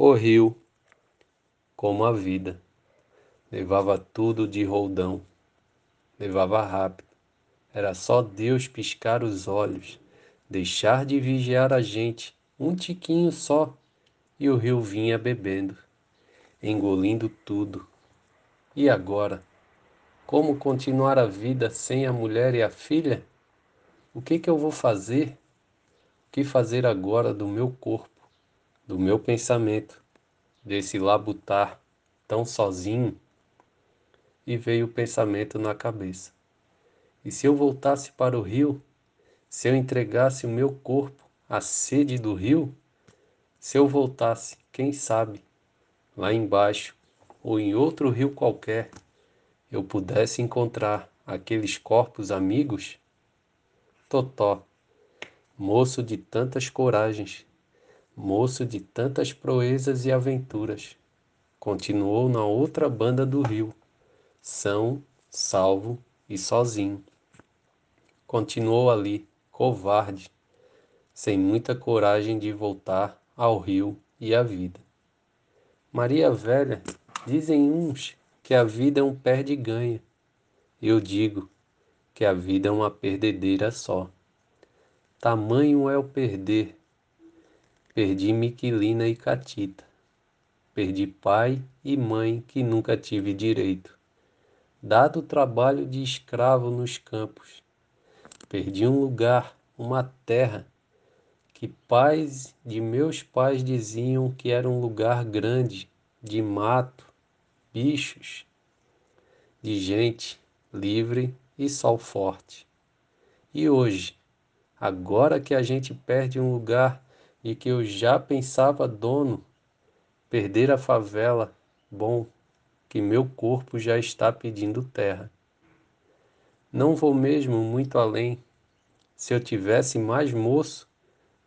O rio, como a vida, levava tudo de roldão, levava rápido. Era só Deus piscar os olhos, deixar de vigiar a gente, um tiquinho só, e o rio vinha bebendo, engolindo tudo. E agora? Como continuar a vida sem a mulher e a filha? O que, que eu vou fazer? O que fazer agora do meu corpo? Do meu pensamento, desse labutar tão sozinho, e veio o pensamento na cabeça. E se eu voltasse para o rio, se eu entregasse o meu corpo à sede do rio, se eu voltasse, quem sabe, lá embaixo ou em outro rio qualquer, eu pudesse encontrar aqueles corpos amigos? Totó, moço de tantas coragens, moço de tantas proezas e aventuras, continuou na outra banda do rio, são, salvo e sozinho. Continuou ali, covarde, sem muita coragem de voltar ao rio e à vida. Maria Velha, dizem uns que a vida é um perde-ganha. Eu digo que a vida é uma perdedeira só. Tamanho é o perder Perdi Miquelina e Catita. Perdi pai e mãe que nunca tive direito. Dado o trabalho de escravo nos campos. Perdi um lugar, uma terra, que pais de meus pais diziam que era um lugar grande, de mato, bichos, de gente livre e sol forte. E hoje, agora que a gente perde um lugar e que eu já pensava dono, perder a favela, bom, que meu corpo já está pedindo terra. Não vou mesmo muito além. Se eu tivesse mais moço,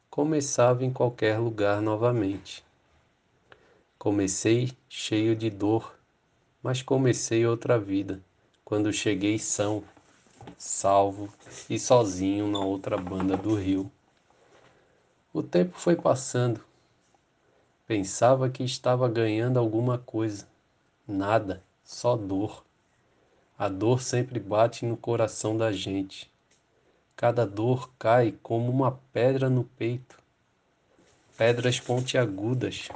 começava em qualquer lugar novamente. Comecei cheio de dor, mas comecei outra vida, quando cheguei são, salvo e sozinho na outra banda do rio. O tempo foi passando. Pensava que estava ganhando alguma coisa. Nada, só dor. A dor sempre bate no coração da gente. Cada dor cai como uma pedra no peito. Pedras pontiagudas.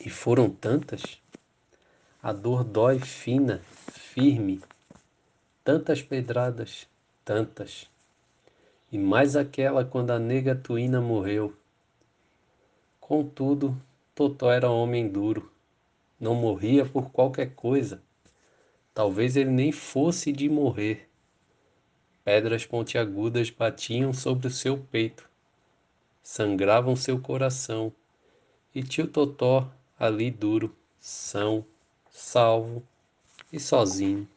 E foram tantas. A dor dói fina, firme. Tantas pedradas, tantas e mais aquela quando a nega Tuína morreu. Contudo, Totó era homem duro, não morria por qualquer coisa. Talvez ele nem fosse de morrer. Pedras pontiagudas batiam sobre o seu peito, sangravam seu coração, e tio Totó ali duro, são, salvo e sozinho.